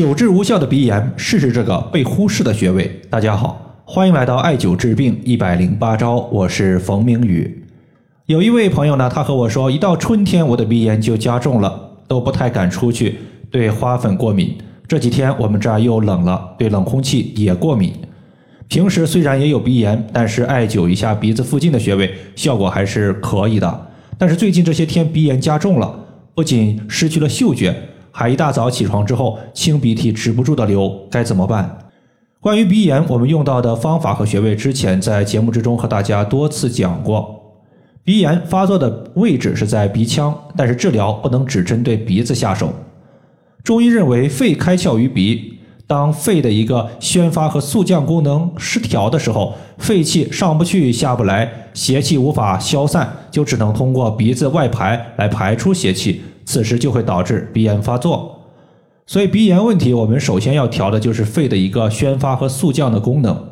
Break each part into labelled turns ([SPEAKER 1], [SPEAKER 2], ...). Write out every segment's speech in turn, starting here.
[SPEAKER 1] 久治无效的鼻炎，试试这个被忽视的穴位。大家好，欢迎来到艾灸治病一百零八招，我是冯明宇。有一位朋友呢，他和我说，一到春天我的鼻炎就加重了，都不太敢出去，对花粉过敏。这几天我们这儿又冷了，对冷空气也过敏。平时虽然也有鼻炎，但是艾灸一下鼻子附近的穴位，效果还是可以的。但是最近这些天鼻炎加重了，不仅失去了嗅觉。还一大早起床之后清鼻涕止不住的流，该怎么办？关于鼻炎，我们用到的方法和穴位，之前在节目之中和大家多次讲过。鼻炎发作的位置是在鼻腔，但是治疗不能只针对鼻子下手。中医认为，肺开窍于鼻，当肺的一个宣发和速降功能失调的时候，肺气上不去下不来，邪气无法消散，就只能通过鼻子外排来排出邪气。此时就会导致鼻炎发作，所以鼻炎问题，我们首先要调的就是肺的一个宣发和速降的功能。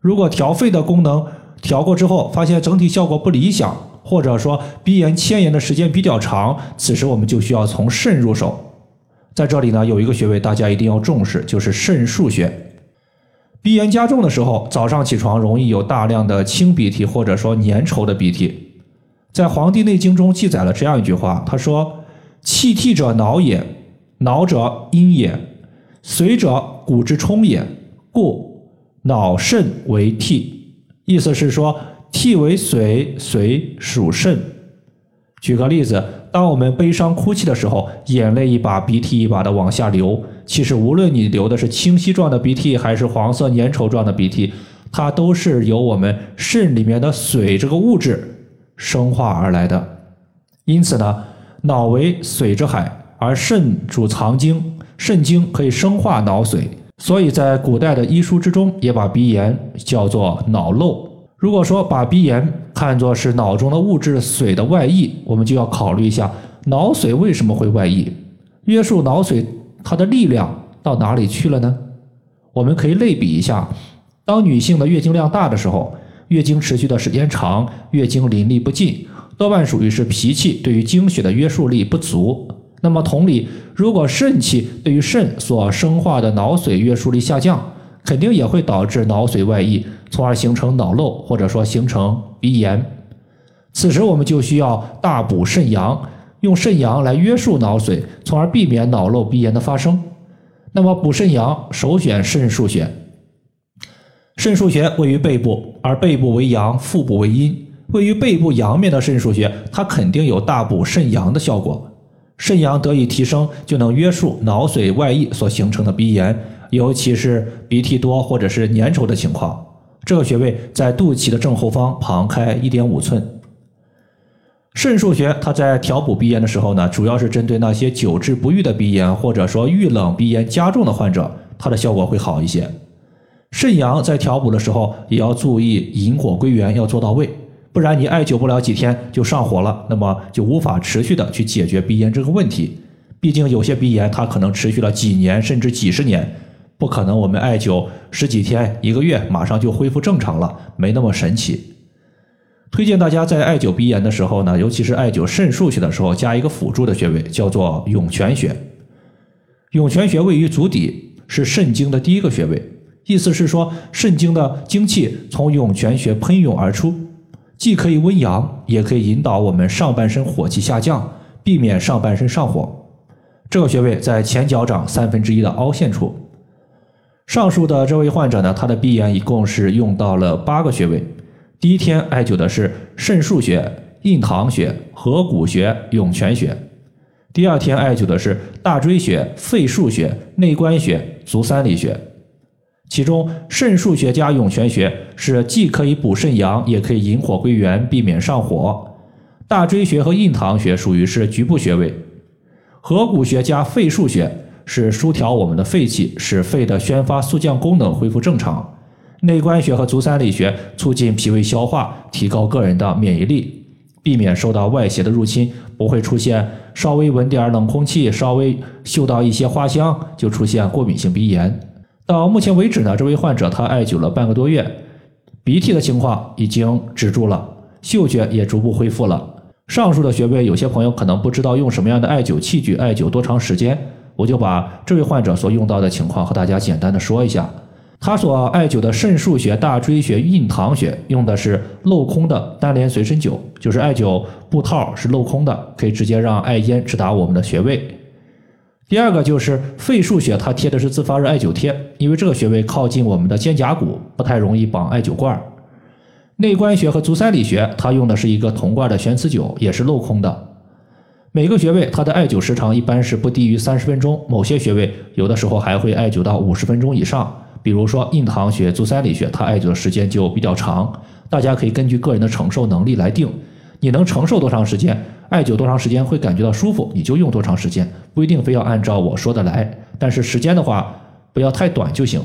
[SPEAKER 1] 如果调肺的功能调过之后，发现整体效果不理想，或者说鼻炎牵延的时间比较长，此时我们就需要从肾入手。在这里呢，有一个穴位大家一定要重视，就是肾腧穴。鼻炎加重的时候，早上起床容易有大量的清鼻涕，或者说粘稠的鼻涕。在《黄帝内经》中记载了这样一句话，他说。气涕者脑也，脑者阴也，髓者骨之冲也，故脑肾为涕。意思是说，涕为髓，髓属肾。举个例子，当我们悲伤哭泣的时候，眼泪一把鼻涕一把的往下流。其实，无论你流的是清晰状的鼻涕，还是黄色粘稠状的鼻涕，它都是由我们肾里面的髓这个物质生化而来的。因此呢。脑为髓之海，而肾主藏精，肾精可以生化脑髓，所以在古代的医书之中，也把鼻炎叫做脑漏。如果说把鼻炎看作是脑中的物质髓的外溢，我们就要考虑一下脑髓为什么会外溢，约束脑髓它的力量到哪里去了呢？我们可以类比一下，当女性的月经量大的时候，月经持续的时间长，月经淋漓不尽。多半属于是脾气对于经血的约束力不足。那么同理，如果肾气对于肾所生化的脑髓约束力下降，肯定也会导致脑髓外溢，从而形成脑漏，或者说形成鼻炎。此时我们就需要大补肾阳，用肾阳来约束脑髓，从而避免脑漏鼻炎的发生。那么补肾阳，首选肾腧穴。肾腧穴位于背部，而背部为阳，腹部为阴。位于背部阳面的肾腧穴，它肯定有大补肾阳的效果。肾阳得以提升，就能约束脑髓外溢所形成的鼻炎，尤其是鼻涕多或者是粘稠的情况。这个穴位在肚脐的正后方，旁开一点五寸。肾腧穴，它在调补鼻炎的时候呢，主要是针对那些久治不愈的鼻炎，或者说遇冷鼻炎加重的患者，它的效果会好一些。肾阳在调补的时候，也要注意引火归元，要做到位。不然你艾灸不了几天就上火了，那么就无法持续的去解决鼻炎这个问题。毕竟有些鼻炎它可能持续了几年甚至几十年，不可能我们艾灸十几天一个月马上就恢复正常了，没那么神奇。推荐大家在艾灸鼻炎的时候呢，尤其是艾灸肾腧穴的时候，加一个辅助的穴位，叫做涌泉穴。涌泉穴位于足底，是肾经的第一个穴位，意思是说肾经的精气从涌泉穴喷涌而出。既可以温阳，也可以引导我们上半身火气下降，避免上半身上火。这个穴位在前脚掌三分之一的凹陷处。上述的这位患者呢，他的鼻炎一共是用到了八个穴位。第一天艾灸的是肾腧穴、印堂穴、合谷穴、涌泉穴。第二天艾灸的是大椎穴、肺腧穴、内关穴、足三里穴。其中肾腧穴加涌泉穴是既可以补肾阳，也可以引火归元，避免上火。大椎穴和印堂穴属于是局部穴位。合谷穴加肺腧穴是疏调我们的肺气，使肺的宣发速降功能恢复正常。内关穴和足三里穴促进脾胃消化，提高个人的免疫力，避免受到外邪的入侵，不会出现稍微闻点冷空气，稍微嗅到一些花香就出现过敏性鼻炎。到目前为止呢，这位患者他艾灸了半个多月，鼻涕的情况已经止住了，嗅觉也逐步恢复了。上述的穴位，有些朋友可能不知道用什么样的艾灸器具艾灸多长时间，我就把这位患者所用到的情况和大家简单的说一下。他所艾灸的肾腧穴、大椎穴、印堂穴用的是镂空的单联随身灸，就是艾灸布套是镂空的，可以直接让艾烟直达我们的穴位。第二个就是肺腧穴，它贴的是自发热艾灸贴，因为这个穴位靠近我们的肩胛骨，不太容易绑艾灸罐。内关穴和足三里穴，它用的是一个铜罐的悬磁灸，也是镂空的。每个穴位它的艾灸时长一般是不低于三十分钟，某些穴位有的时候还会艾灸到五十分钟以上。比如说印堂穴、足三里穴，它艾灸的时间就比较长，大家可以根据个人的承受能力来定。你能承受多长时间，艾灸多长时间会感觉到舒服，你就用多长时间，不一定非要按照我说的来。但是时间的话，不要太短就行。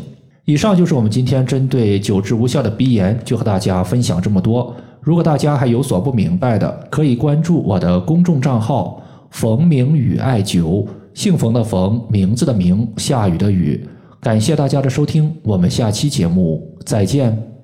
[SPEAKER 1] 以上就是我们今天针对久治无效的鼻炎，就和大家分享这么多。如果大家还有所不明白的，可以关注我的公众账号“冯明宇艾灸”，姓冯的冯，名字的名，下雨的雨。感谢大家的收听，我们下期节目再见。